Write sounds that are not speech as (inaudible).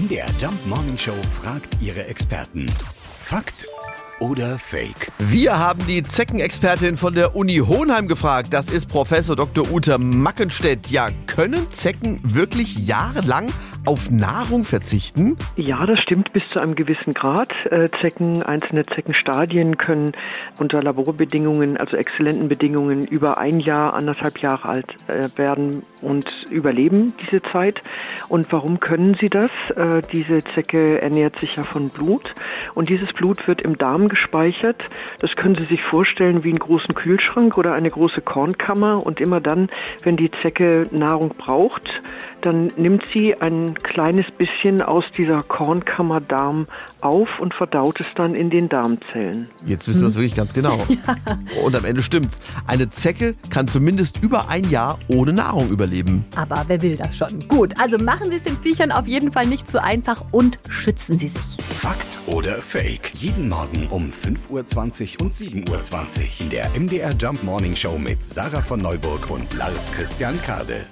MDR Jump Morning Show fragt ihre Experten. Fakt oder Fake? Wir haben die Zeckenexpertin von der Uni Hohenheim gefragt. Das ist Professor Dr. Ute Mackenstedt. Ja, können Zecken wirklich jahrelang auf Nahrung verzichten? Ja, das stimmt bis zu einem gewissen Grad. Äh, Zecken, einzelne Zeckenstadien können unter Laborbedingungen, also exzellenten Bedingungen, über ein Jahr, anderthalb Jahre alt äh, werden und überleben diese Zeit. Und warum können sie das? Äh, diese Zecke ernährt sich ja von Blut und dieses Blut wird im Darm gespeichert. Das können Sie sich vorstellen wie einen großen Kühlschrank oder eine große Kornkammer und immer dann, wenn die Zecke Nahrung braucht, dann nimmt sie ein kleines bisschen aus dieser Kornkammer Darm auf und verdaut es dann in den Darmzellen. Jetzt wissen wir es wirklich ganz genau. (laughs) Ja. Und am Ende stimmt's. Eine Zecke kann zumindest über ein Jahr ohne Nahrung überleben. Aber wer will das schon? Gut, also machen Sie es den Viechern auf jeden Fall nicht so einfach und schützen Sie sich. Fakt oder Fake? Jeden Morgen um 5.20 Uhr und 7.20 Uhr in der MDR Jump Morning Show mit Sarah von Neuburg und Lars Christian Kade.